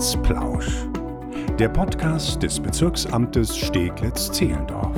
Amtsplausch. Der Podcast des Bezirksamtes Steglitz-Zehlendorf.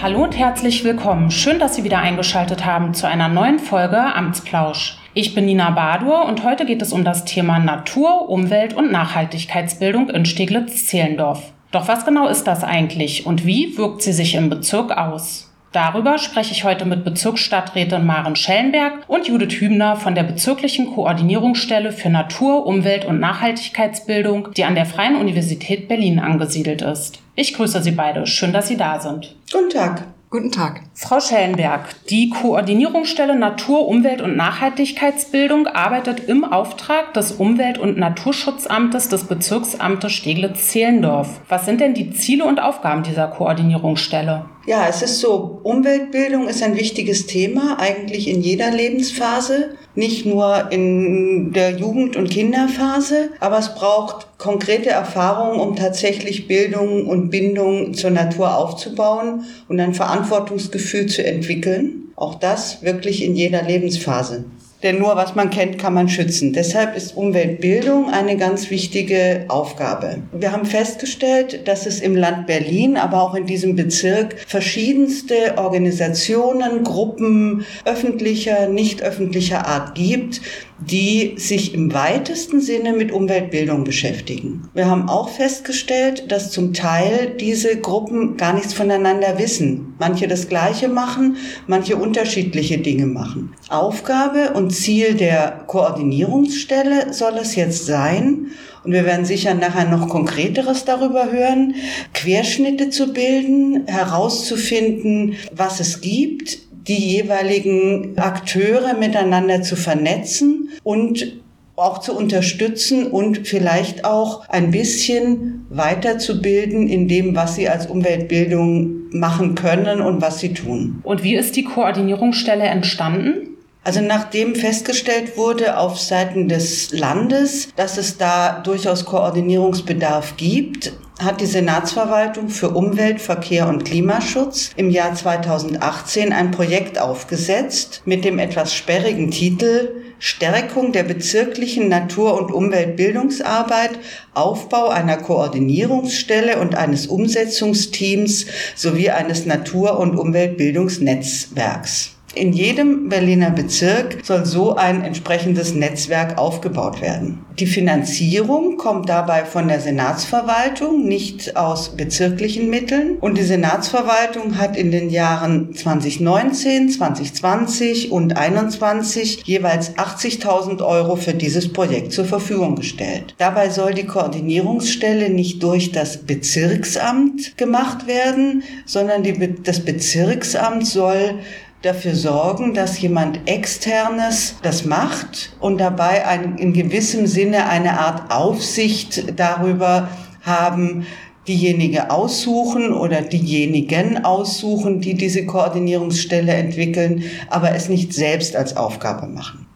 Hallo und herzlich willkommen. Schön, dass Sie wieder eingeschaltet haben zu einer neuen Folge Amtsplausch. Ich bin Nina Badur und heute geht es um das Thema Natur, Umwelt und Nachhaltigkeitsbildung in Steglitz-Zehlendorf. Doch was genau ist das eigentlich und wie wirkt sie sich im Bezirk aus? Darüber spreche ich heute mit Bezirksstadträtin Maren Schellenberg und Judith Hübner von der bezirklichen Koordinierungsstelle für Natur, Umwelt und Nachhaltigkeitsbildung, die an der Freien Universität Berlin angesiedelt ist. Ich grüße Sie beide. Schön, dass Sie da sind. Guten Tag. Guten Tag. Frau Schellenberg, die Koordinierungsstelle Natur, Umwelt und Nachhaltigkeitsbildung arbeitet im Auftrag des Umwelt- und Naturschutzamtes des Bezirksamtes Steglitz-Zehlendorf. Was sind denn die Ziele und Aufgaben dieser Koordinierungsstelle? Ja, es ist so, Umweltbildung ist ein wichtiges Thema, eigentlich in jeder Lebensphase, nicht nur in der Jugend- und Kinderphase, aber es braucht konkrete Erfahrungen, um tatsächlich Bildung und Bindung zur Natur aufzubauen und ein Verantwortungsgefühl zu entwickeln. Auch das wirklich in jeder Lebensphase. Denn nur was man kennt, kann man schützen. Deshalb ist Umweltbildung eine ganz wichtige Aufgabe. Wir haben festgestellt, dass es im Land Berlin, aber auch in diesem Bezirk verschiedenste Organisationen, Gruppen öffentlicher, nicht öffentlicher Art gibt, die sich im weitesten Sinne mit Umweltbildung beschäftigen. Wir haben auch festgestellt, dass zum Teil diese Gruppen gar nichts voneinander wissen. Manche das Gleiche machen, manche unterschiedliche Dinge machen. Aufgabe und Ziel der Koordinierungsstelle soll es jetzt sein, und wir werden sicher nachher noch konkreteres darüber hören, Querschnitte zu bilden, herauszufinden, was es gibt, die jeweiligen Akteure miteinander zu vernetzen und auch zu unterstützen und vielleicht auch ein bisschen weiterzubilden in dem, was sie als Umweltbildung machen können und was sie tun. Und wie ist die Koordinierungsstelle entstanden? Also nachdem festgestellt wurde auf Seiten des Landes, dass es da durchaus Koordinierungsbedarf gibt, hat die Senatsverwaltung für Umwelt, Verkehr und Klimaschutz im Jahr 2018 ein Projekt aufgesetzt mit dem etwas sperrigen Titel Stärkung der bezirklichen Natur- und Umweltbildungsarbeit, Aufbau einer Koordinierungsstelle und eines Umsetzungsteams sowie eines Natur- und Umweltbildungsnetzwerks. In jedem Berliner Bezirk soll so ein entsprechendes Netzwerk aufgebaut werden. Die Finanzierung kommt dabei von der Senatsverwaltung, nicht aus bezirklichen Mitteln. Und die Senatsverwaltung hat in den Jahren 2019, 2020 und 2021 jeweils 80.000 Euro für dieses Projekt zur Verfügung gestellt. Dabei soll die Koordinierungsstelle nicht durch das Bezirksamt gemacht werden, sondern die, das Bezirksamt soll dafür sorgen, dass jemand externes das macht und dabei ein, in gewissem Sinne eine Art Aufsicht darüber haben, diejenige aussuchen oder diejenigen aussuchen, die diese Koordinierungsstelle entwickeln, aber es nicht selbst als Aufgabe machen.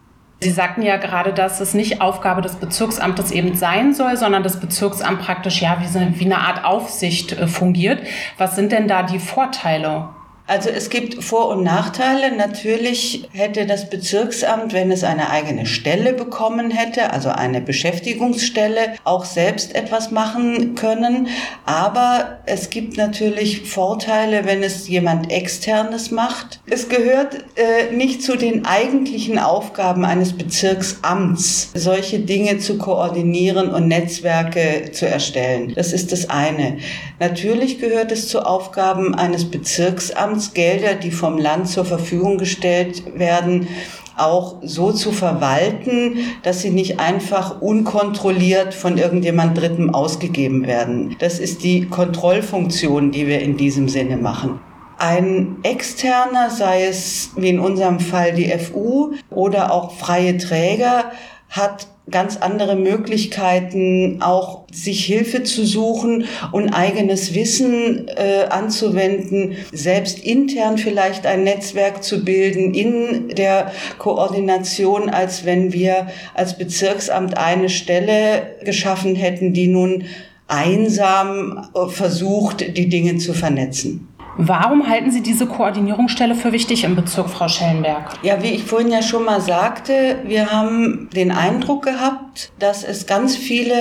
Sie sagten ja gerade, dass es nicht Aufgabe des Bezirksamtes eben sein soll, sondern das Bezirksamt praktisch ja wie, wie eine Art Aufsicht äh, fungiert. Was sind denn da die Vorteile? Also es gibt Vor- und Nachteile. Natürlich hätte das Bezirksamt, wenn es eine eigene Stelle bekommen hätte, also eine Beschäftigungsstelle, auch selbst etwas machen können. Aber es gibt natürlich Vorteile, wenn es jemand externes macht. Es gehört äh, nicht zu den eigentlichen Aufgaben eines Bezirksamts, solche Dinge zu koordinieren und Netzwerke zu erstellen. Das ist das eine. Natürlich gehört es zu Aufgaben eines Bezirksamts, Gelder, die vom Land zur Verfügung gestellt werden, auch so zu verwalten, dass sie nicht einfach unkontrolliert von irgendjemand Drittem ausgegeben werden. Das ist die Kontrollfunktion, die wir in diesem Sinne machen. Ein externer, sei es wie in unserem Fall die FU oder auch freie Träger, hat ganz andere Möglichkeiten, auch sich Hilfe zu suchen und eigenes Wissen äh, anzuwenden, selbst intern vielleicht ein Netzwerk zu bilden in der Koordination, als wenn wir als Bezirksamt eine Stelle geschaffen hätten, die nun einsam äh, versucht, die Dinge zu vernetzen. Warum halten Sie diese Koordinierungsstelle für wichtig im Bezirk, Frau Schellenberg? Ja, wie ich vorhin ja schon mal sagte, wir haben den Eindruck gehabt, dass es ganz viele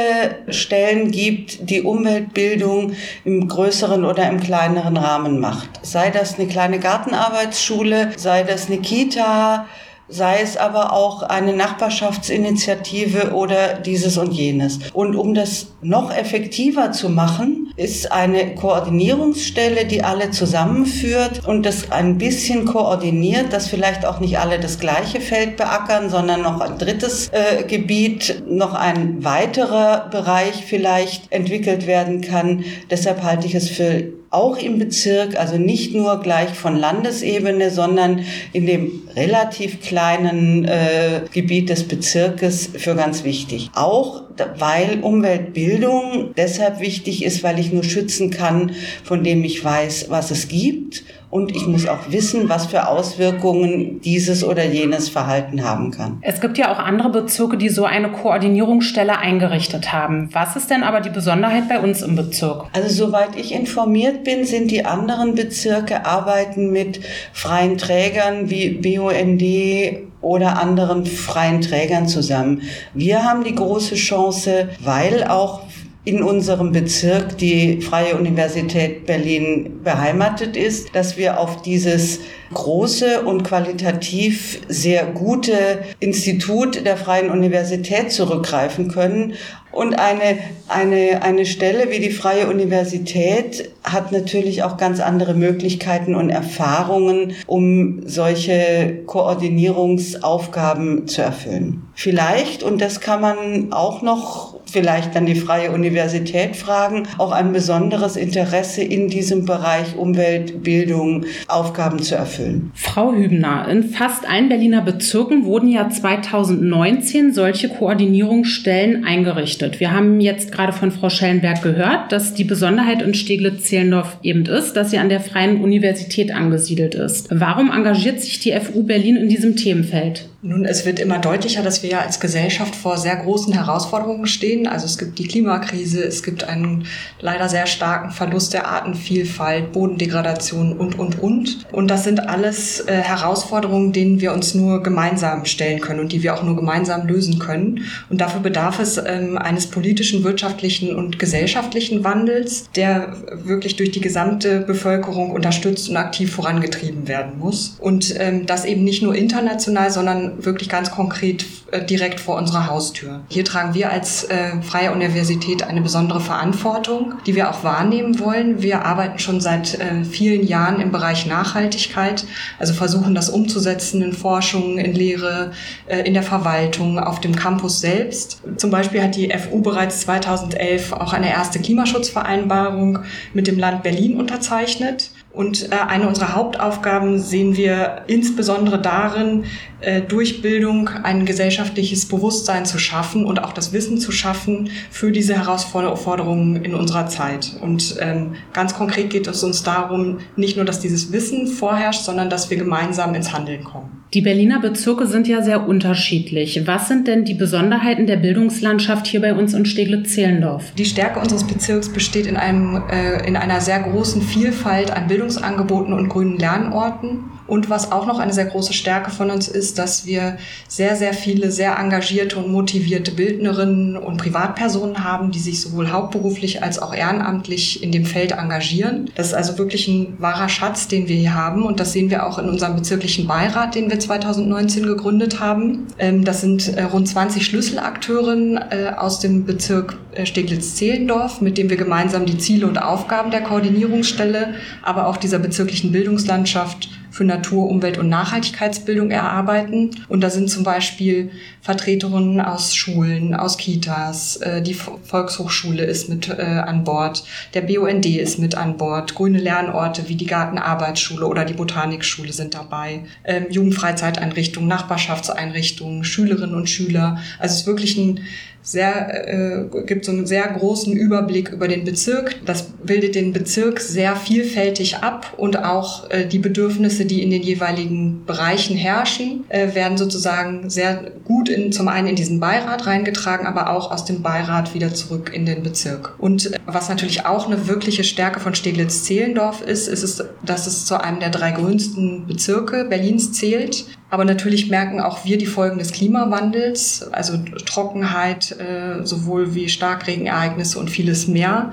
Stellen gibt, die Umweltbildung im größeren oder im kleineren Rahmen macht. Sei das eine kleine Gartenarbeitsschule, sei das eine Kita, sei es aber auch eine Nachbarschaftsinitiative oder dieses und jenes. Und um das noch effektiver zu machen, ist eine Koordinierungsstelle, die alle zusammenführt und das ein bisschen koordiniert, dass vielleicht auch nicht alle das gleiche Feld beackern, sondern noch ein drittes äh, Gebiet, noch ein weiterer Bereich vielleicht entwickelt werden kann. Deshalb halte ich es für auch im Bezirk, also nicht nur gleich von Landesebene, sondern in dem relativ kleinen äh, Gebiet des Bezirkes für ganz wichtig. Auch weil Umweltbildung deshalb wichtig ist, weil ich nur schützen kann, von dem ich weiß, was es gibt und ich muss auch wissen, was für Auswirkungen dieses oder jenes Verhalten haben kann. Es gibt ja auch andere Bezirke, die so eine Koordinierungsstelle eingerichtet haben. Was ist denn aber die Besonderheit bei uns im Bezirk? Also soweit ich informiert bin, sind die anderen Bezirke arbeiten mit freien Trägern wie BUND oder anderen freien Trägern zusammen. Wir haben die große Chance, weil auch in unserem Bezirk die Freie Universität Berlin beheimatet ist, dass wir auf dieses große und qualitativ sehr gute Institut der Freien Universität zurückgreifen können. Und eine, eine, eine Stelle wie die Freie Universität hat natürlich auch ganz andere Möglichkeiten und Erfahrungen, um solche Koordinierungsaufgaben zu erfüllen. Vielleicht, und das kann man auch noch vielleicht dann die Freie Universität fragen, auch ein besonderes Interesse in diesem Bereich Umweltbildung Aufgaben zu erfüllen erfüllen. Frau Hübner, in fast allen Berliner Bezirken wurden ja 2019 solche Koordinierungsstellen eingerichtet. Wir haben jetzt gerade von Frau Schellenberg gehört, dass die Besonderheit in Steglitz-Zehlendorf eben ist, dass sie an der Freien Universität angesiedelt ist. Warum engagiert sich die FU Berlin in diesem Themenfeld? Nun, es wird immer deutlicher, dass wir ja als Gesellschaft vor sehr großen Herausforderungen stehen. Also es gibt die Klimakrise, es gibt einen leider sehr starken Verlust der Artenvielfalt, Bodendegradation und, und, und. Und das sind alles äh, Herausforderungen, denen wir uns nur gemeinsam stellen können und die wir auch nur gemeinsam lösen können. Und dafür bedarf es ähm, eines politischen, wirtschaftlichen und gesellschaftlichen Wandels, der wirklich durch die gesamte Bevölkerung unterstützt und aktiv vorangetrieben werden muss. Und ähm, das eben nicht nur international, sondern wirklich ganz konkret äh, direkt vor unserer Haustür. Hier tragen wir als äh, Freie Universität eine besondere Verantwortung, die wir auch wahrnehmen wollen. Wir arbeiten schon seit äh, vielen Jahren im Bereich Nachhaltigkeit, also versuchen das umzusetzen in Forschung, in Lehre, äh, in der Verwaltung, auf dem Campus selbst. Zum Beispiel hat die FU bereits 2011 auch eine erste Klimaschutzvereinbarung mit dem Land Berlin unterzeichnet. Und äh, eine unserer Hauptaufgaben sehen wir insbesondere darin, äh, durch Bildung ein gesellschaftliches Bewusstsein zu schaffen und auch das Wissen zu schaffen für diese Herausforderungen in unserer Zeit. Und ähm, ganz konkret geht es uns darum, nicht nur, dass dieses Wissen vorherrscht, sondern dass wir gemeinsam ins Handeln kommen. Die Berliner Bezirke sind ja sehr unterschiedlich. Was sind denn die Besonderheiten der Bildungslandschaft hier bei uns in Steglitz-Zehlendorf? Die Stärke unseres Bezirks besteht in, einem, äh, in einer sehr großen Vielfalt an Bildungsangeboten und grünen Lernorten. Und was auch noch eine sehr große Stärke von uns ist, dass wir sehr, sehr viele sehr engagierte und motivierte Bildnerinnen und Privatpersonen haben, die sich sowohl hauptberuflich als auch ehrenamtlich in dem Feld engagieren. Das ist also wirklich ein wahrer Schatz, den wir hier haben. Und das sehen wir auch in unserem bezirklichen Beirat, den wir 2019 gegründet haben. Ähm, das sind äh, rund 20 Schlüsselakteurinnen äh, aus dem Bezirk äh, Steglitz-Zehlendorf, mit dem wir gemeinsam die Ziele und Aufgaben der Koordinierungsstelle, aber auch dieser bezirklichen Bildungslandschaft für Natur, Umwelt und Nachhaltigkeitsbildung erarbeiten. Und da sind zum Beispiel Vertreterinnen aus Schulen, aus Kitas, äh, die Volkshochschule ist mit äh, an Bord, der BUND ist mit an Bord, grüne Lernorte wie die Gartenarbeitsschule oder die Botanikschule sind dabei, ähm, Jugendfreizeiteinrichtungen, Nachbarschaftseinrichtungen, Schülerinnen und Schüler. Also es ist wirklich ein sehr, äh, gibt so einen sehr großen Überblick über den Bezirk. Das bildet den Bezirk sehr vielfältig ab und auch äh, die Bedürfnisse, die in den jeweiligen Bereichen herrschen, äh, werden sozusagen sehr gut in, zum einen in diesen Beirat reingetragen, aber auch aus dem Beirat wieder zurück in den Bezirk. Und was natürlich auch eine wirkliche Stärke von Steglitz-Zehlendorf ist, ist es, dass es zu einem der drei grünsten Bezirke Berlins zählt. Aber natürlich merken auch wir die Folgen des Klimawandels, also Trockenheit, äh, sowohl wie Starkregenereignisse und vieles mehr.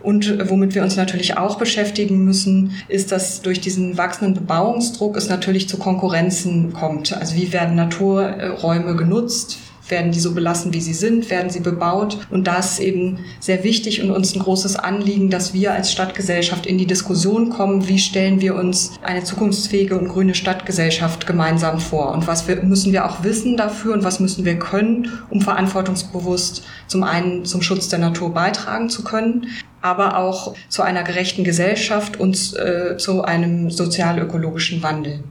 Und womit wir uns natürlich auch beschäftigen müssen, ist, dass durch diesen wachsenden Bebauungsdruck es natürlich zu Konkurrenzen kommt. Also wie werden Naturräume genutzt? Werden die so belassen, wie sie sind? Werden sie bebaut? Und da ist eben sehr wichtig und uns ein großes Anliegen, dass wir als Stadtgesellschaft in die Diskussion kommen, wie stellen wir uns eine zukunftsfähige und grüne Stadtgesellschaft gemeinsam vor? Und was wir, müssen wir auch wissen dafür und was müssen wir können, um verantwortungsbewusst zum einen zum Schutz der Natur beitragen zu können, aber auch zu einer gerechten Gesellschaft und äh, zu einem sozial-ökologischen Wandel.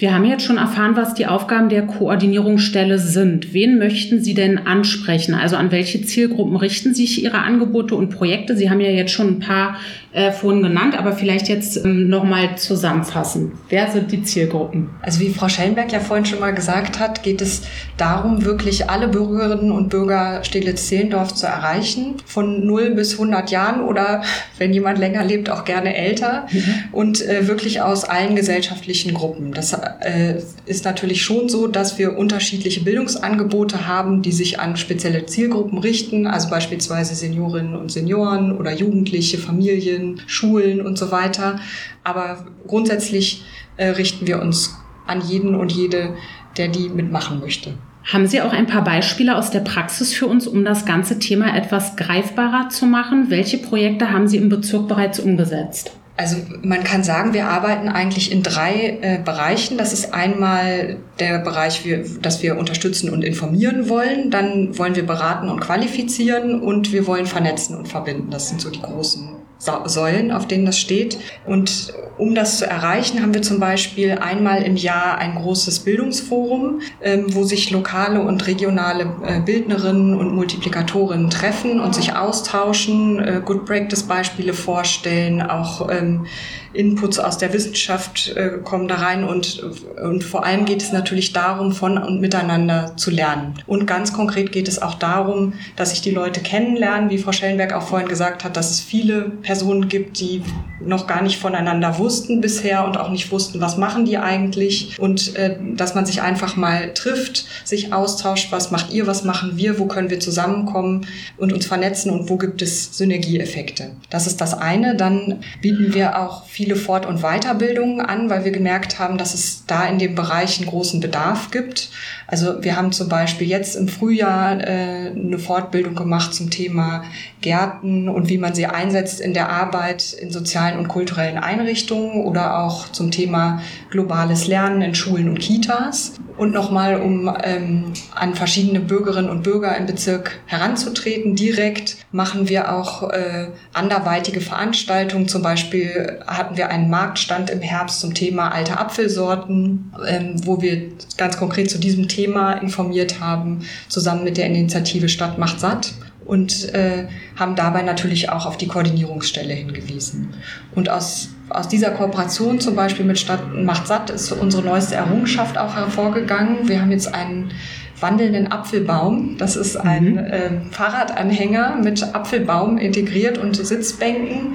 Wir haben jetzt schon erfahren, was die Aufgaben der Koordinierungsstelle sind. Wen möchten Sie denn ansprechen? Also an welche Zielgruppen richten sich Ihre Angebote und Projekte? Sie haben ja jetzt schon ein paar äh, vorhin genannt, aber vielleicht jetzt ähm, nochmal zusammenfassen. Wer sind die Zielgruppen? Also wie Frau Schellenberg ja vorhin schon mal gesagt hat, geht es darum, wirklich alle Bürgerinnen und Bürger Steglitz-Zehlendorf zu erreichen, von 0 bis 100 Jahren oder wenn jemand länger lebt, auch gerne älter mhm. und äh, wirklich aus allen gesellschaftlichen Gruppen. Das äh, ist natürlich schon so, dass wir unterschiedliche Bildungsangebote haben, die sich an spezielle Zielgruppen richten, also beispielsweise Seniorinnen und Senioren oder Jugendliche, Familien, Schulen und so weiter. Aber grundsätzlich äh, richten wir uns an jeden und jede, der die mitmachen möchte. Haben Sie auch ein paar Beispiele aus der Praxis für uns, um das ganze Thema etwas greifbarer zu machen? Welche Projekte haben Sie im Bezirk bereits umgesetzt? Also man kann sagen, wir arbeiten eigentlich in drei äh, Bereichen. Das ist einmal der Bereich, wir, dass wir unterstützen und informieren wollen. Dann wollen wir beraten und qualifizieren und wir wollen vernetzen und verbinden. Das sind so die großen Säulen, auf denen das steht. Und um das zu erreichen, haben wir zum Beispiel einmal im Jahr ein großes Bildungsforum, ähm, wo sich lokale und regionale äh, Bildnerinnen und Multiplikatorinnen treffen und sich austauschen, äh, Good Practice Beispiele vorstellen, auch ähm, Inputs aus der Wissenschaft äh, kommen da rein und, und vor allem geht es natürlich darum, von und miteinander zu lernen. Und ganz konkret geht es auch darum, dass sich die Leute kennenlernen, wie Frau Schellenberg auch vorhin gesagt hat, dass es viele Personen gibt, die noch gar nicht voneinander wussten bisher und auch nicht wussten, was machen die eigentlich und äh, dass man sich einfach mal trifft, sich austauscht, was macht ihr, was machen wir, wo können wir zusammenkommen und uns vernetzen und wo gibt es Synergieeffekte. Das ist das eine. Dann bieten wir auch viele Fort- und Weiterbildungen an, weil wir gemerkt haben, dass es da in dem Bereich einen großen Bedarf gibt. Also wir haben zum Beispiel jetzt im Frühjahr äh, eine Fortbildung gemacht zum Thema Gärten und wie man sie einsetzt in der Arbeit in sozialen und kulturellen Einrichtungen oder auch zum Thema globales Lernen in Schulen und Kitas. Und nochmal, um ähm, an verschiedene Bürgerinnen und Bürger im Bezirk heranzutreten, direkt machen wir auch äh, anderweitige Veranstaltungen. Zum Beispiel hatten wir einen Marktstand im Herbst zum Thema alte Apfelsorten, ähm, wo wir ganz konkret zu diesem Thema informiert haben, zusammen mit der Initiative Stadt macht satt und äh, haben dabei natürlich auch auf die Koordinierungsstelle hingewiesen. Und aus aus dieser Kooperation zum Beispiel mit Stadt Macht Satt ist unsere neueste Errungenschaft auch hervorgegangen. Wir haben jetzt einen wandelnden Apfelbaum. Das ist ein mhm. äh, Fahrradanhänger mit Apfelbaum integriert und Sitzbänken,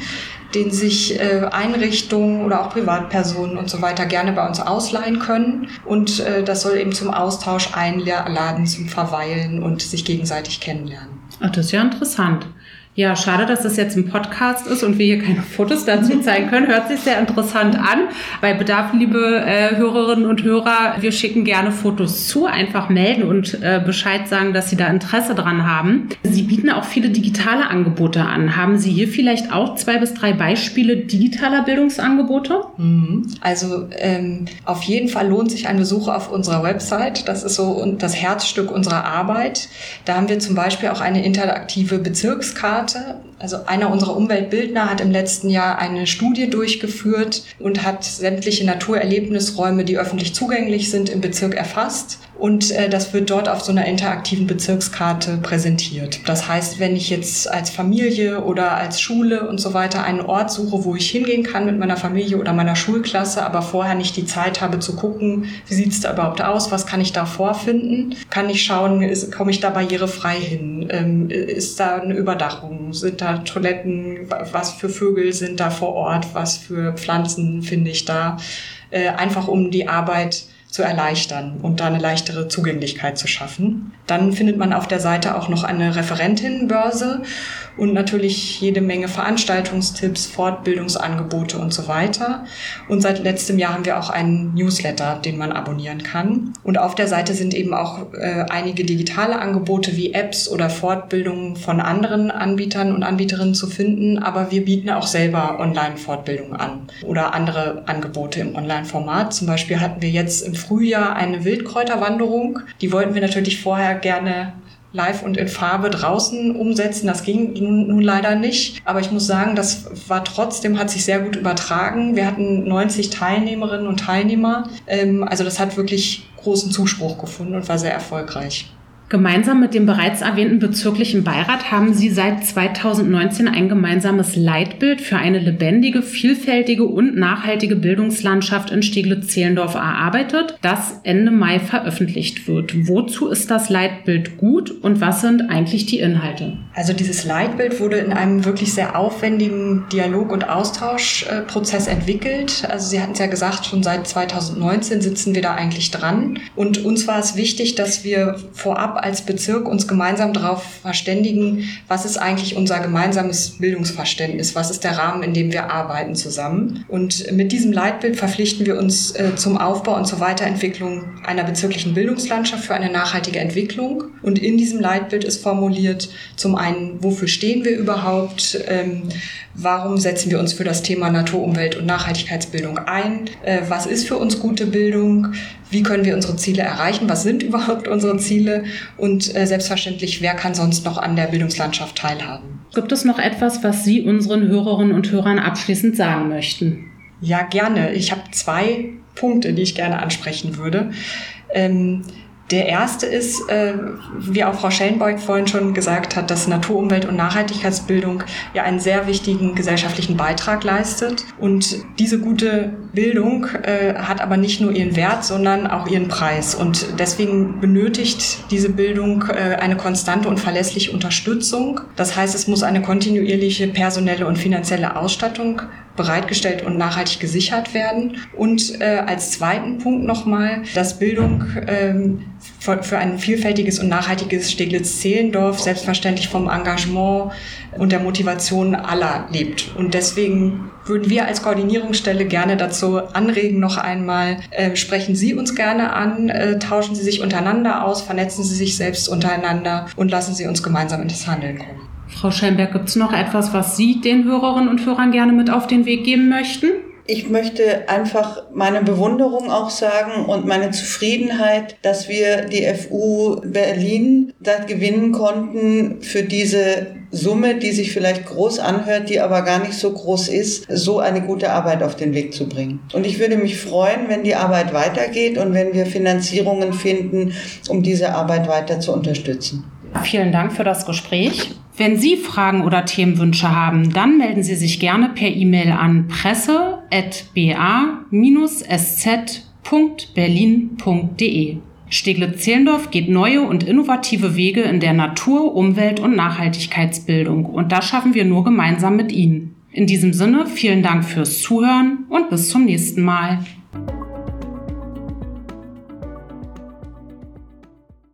den sich äh, Einrichtungen oder auch Privatpersonen und so weiter gerne bei uns ausleihen können. Und äh, das soll eben zum Austausch einladen, zum Verweilen und sich gegenseitig kennenlernen. Ach, das ist ja interessant. Ja, schade, dass das jetzt ein Podcast ist und wir hier keine Fotos dazu zeigen können. Hört sich sehr interessant an. Bei Bedarf, liebe äh, Hörerinnen und Hörer, wir schicken gerne Fotos zu. Einfach melden und äh, Bescheid sagen, dass Sie da Interesse dran haben. Sie bieten auch viele digitale Angebote an. Haben Sie hier vielleicht auch zwei bis drei Beispiele digitaler Bildungsangebote? Mhm. Also ähm, auf jeden Fall lohnt sich ein Besuch auf unserer Website. Das ist so das Herzstück unserer Arbeit. Da haben wir zum Beispiel auch eine interaktive Bezirkskarte hatte Also einer unserer Umweltbildner hat im letzten Jahr eine Studie durchgeführt und hat sämtliche Naturerlebnisräume, die öffentlich zugänglich sind, im Bezirk erfasst. Und äh, das wird dort auf so einer interaktiven Bezirkskarte präsentiert. Das heißt, wenn ich jetzt als Familie oder als Schule und so weiter einen Ort suche, wo ich hingehen kann mit meiner Familie oder meiner Schulklasse, aber vorher nicht die Zeit habe zu gucken, wie sieht's da überhaupt aus, was kann ich da vorfinden, kann ich schauen, komme ich da barrierefrei hin, ähm, ist da eine Überdachung, sind da Toiletten, was für Vögel sind da vor Ort, was für Pflanzen finde ich da, äh, einfach um die Arbeit zu erleichtern und da eine leichtere Zugänglichkeit zu schaffen. Dann findet man auf der Seite auch noch eine Referentinnenbörse und natürlich jede Menge Veranstaltungstipps, Fortbildungsangebote und so weiter. Und seit letztem Jahr haben wir auch einen Newsletter, den man abonnieren kann. Und auf der Seite sind eben auch äh, einige digitale Angebote wie Apps oder Fortbildungen von anderen Anbietern und Anbieterinnen zu finden. Aber wir bieten auch selber Online-Fortbildungen an oder andere Angebote im Online-Format. Zum Beispiel hatten wir jetzt im Frühjahr eine Wildkräuterwanderung. Die wollten wir natürlich vorher gerne live und in Farbe draußen umsetzen. Das ging nun leider nicht. Aber ich muss sagen, das war trotzdem, hat sich sehr gut übertragen. Wir hatten 90 Teilnehmerinnen und Teilnehmer. Ähm, also das hat wirklich großen Zuspruch gefunden und war sehr erfolgreich. Gemeinsam mit dem bereits erwähnten bezirklichen Beirat haben Sie seit 2019 ein gemeinsames Leitbild für eine lebendige, vielfältige und nachhaltige Bildungslandschaft in Steglitz-Zehlendorf erarbeitet, das Ende Mai veröffentlicht wird. Wozu ist das Leitbild gut und was sind eigentlich die Inhalte? Also dieses Leitbild wurde in einem wirklich sehr aufwendigen Dialog- und Austauschprozess entwickelt. Also Sie hatten es ja gesagt, schon seit 2019 sitzen wir da eigentlich dran. Und uns war es wichtig, dass wir vorab als Bezirk uns gemeinsam darauf verständigen, was ist eigentlich unser gemeinsames Bildungsverständnis, was ist der Rahmen, in dem wir arbeiten zusammen. Und mit diesem Leitbild verpflichten wir uns äh, zum Aufbau und zur Weiterentwicklung einer bezirklichen Bildungslandschaft für eine nachhaltige Entwicklung. Und in diesem Leitbild ist formuliert zum einen, wofür stehen wir überhaupt, ähm, warum setzen wir uns für das Thema Natur, Umwelt und Nachhaltigkeitsbildung ein, äh, was ist für uns gute Bildung, wie können wir unsere Ziele erreichen, was sind überhaupt unsere Ziele und äh, selbstverständlich, wer kann sonst noch an der Bildungslandschaft teilhaben. Gibt es noch etwas, was Sie unseren Hörerinnen und Hörern abschließend sagen möchten? Ja, gerne. Ich habe zwei Punkte, die ich gerne ansprechen würde. Ähm, der erste ist, äh, wie auch Frau Schellenbeug vorhin schon gesagt hat, dass Natur, Umwelt und Nachhaltigkeitsbildung ja einen sehr wichtigen gesellschaftlichen Beitrag leistet. Und diese gute Bildung äh, hat aber nicht nur ihren Wert, sondern auch ihren Preis. Und deswegen benötigt diese Bildung äh, eine konstante und verlässliche Unterstützung. Das heißt, es muss eine kontinuierliche personelle und finanzielle Ausstattung bereitgestellt und nachhaltig gesichert werden. Und äh, als zweiten Punkt nochmal, dass Bildung ähm, für, für ein vielfältiges und nachhaltiges Steglitz-Zehlendorf selbstverständlich vom Engagement und der Motivation aller lebt. Und deswegen würden wir als Koordinierungsstelle gerne dazu anregen, noch einmal, äh, sprechen Sie uns gerne an, äh, tauschen Sie sich untereinander aus, vernetzen Sie sich selbst untereinander und lassen Sie uns gemeinsam in das Handeln kommen. Frau Schellenberg, gibt es noch etwas, was Sie den Hörerinnen und Hörern gerne mit auf den Weg geben möchten? Ich möchte einfach meine Bewunderung auch sagen und meine Zufriedenheit, dass wir die FU Berlin da gewinnen konnten für diese Summe, die sich vielleicht groß anhört, die aber gar nicht so groß ist, so eine gute Arbeit auf den Weg zu bringen. Und ich würde mich freuen, wenn die Arbeit weitergeht und wenn wir Finanzierungen finden, um diese Arbeit weiter zu unterstützen. Vielen Dank für das Gespräch. Wenn Sie Fragen oder Themenwünsche haben, dann melden Sie sich gerne per E-Mail an presse.ba-sz.berlin.de. Steglitz-Zehlendorf geht neue und innovative Wege in der Natur-, Umwelt- und Nachhaltigkeitsbildung und das schaffen wir nur gemeinsam mit Ihnen. In diesem Sinne vielen Dank fürs Zuhören und bis zum nächsten Mal.